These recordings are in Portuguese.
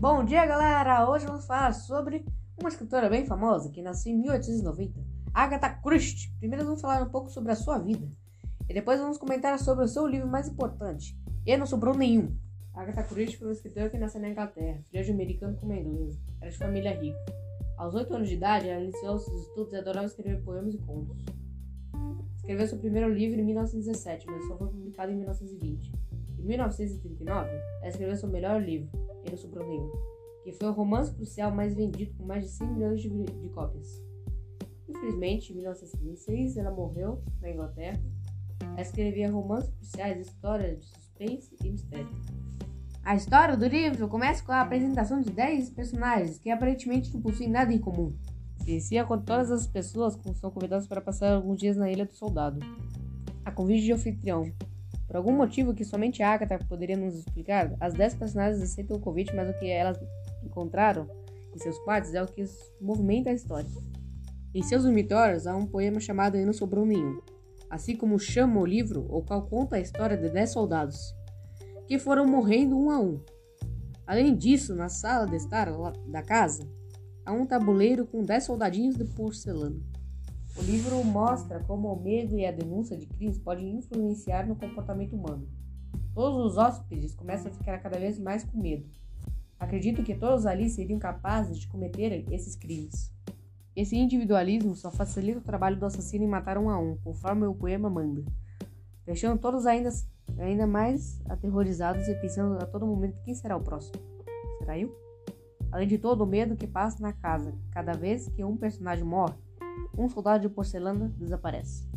Bom dia, galera! Hoje vamos falar sobre uma escritora bem famosa que nasceu em 1890, Agatha Christie. Primeiro vamos falar um pouco sobre a sua vida e depois vamos comentar sobre o seu livro mais importante, E Não Sobrou Nenhum. Agatha Christie foi uma escritora que nasceu na Inglaterra, filha de um americano com uma inglesa. Era de família rica. Aos 8 anos de idade, ela iniciou seus estudos e adorava escrever poemas e contos. Escreveu seu primeiro livro em 1917, mas só foi publicado em 1920. Em 1939, ela escreveu seu melhor livro, Que foi o romance crucial mais vendido com mais de 100 milhões de, de cópias. Infelizmente, em 1956, ela morreu na Inglaterra. Ela escrevia romances cruciais, histórias de suspense e mistério. A história do livro começa com a apresentação de 10 personagens que aparentemente não possuem nada em comum. Se inicia com todas as pessoas são convidadas para passar alguns dias na Ilha do Soldado. A convite de anfitrião. Por algum motivo que somente a Agatha poderia nos explicar, as 10 personagens aceitam o convite, mas o que elas encontraram em seus quartos é o que movimenta a história. Em seus dormitórios há um poema chamado E Não Sobrou Nenhum, assim como chama o livro, o qual conta a história de 10 soldados, que foram morrendo um a um. Além disso, na sala de estar da casa, há um tabuleiro com 10 soldadinhos de porcelana. O livro mostra como o medo e a denúncia de crimes podem influenciar no comportamento humano. Todos os hóspedes começam a ficar cada vez mais com medo. Acredito que todos ali seriam capazes de cometer esses crimes. Esse individualismo só facilita o trabalho do assassino em matar um a um, conforme o poema manda, deixando todos ainda, ainda mais aterrorizados e pensando a todo momento quem será o próximo. Será eu? Além de todo o medo que passa na casa cada vez que um personagem morre, um soldado de porcelana desaparece,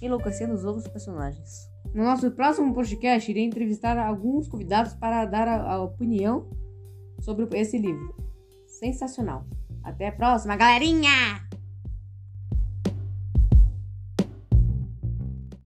enlouquecendo os outros personagens. No nosso próximo podcast, irei entrevistar alguns convidados para dar a, a opinião sobre esse livro. Sensacional. Até a próxima, galerinha!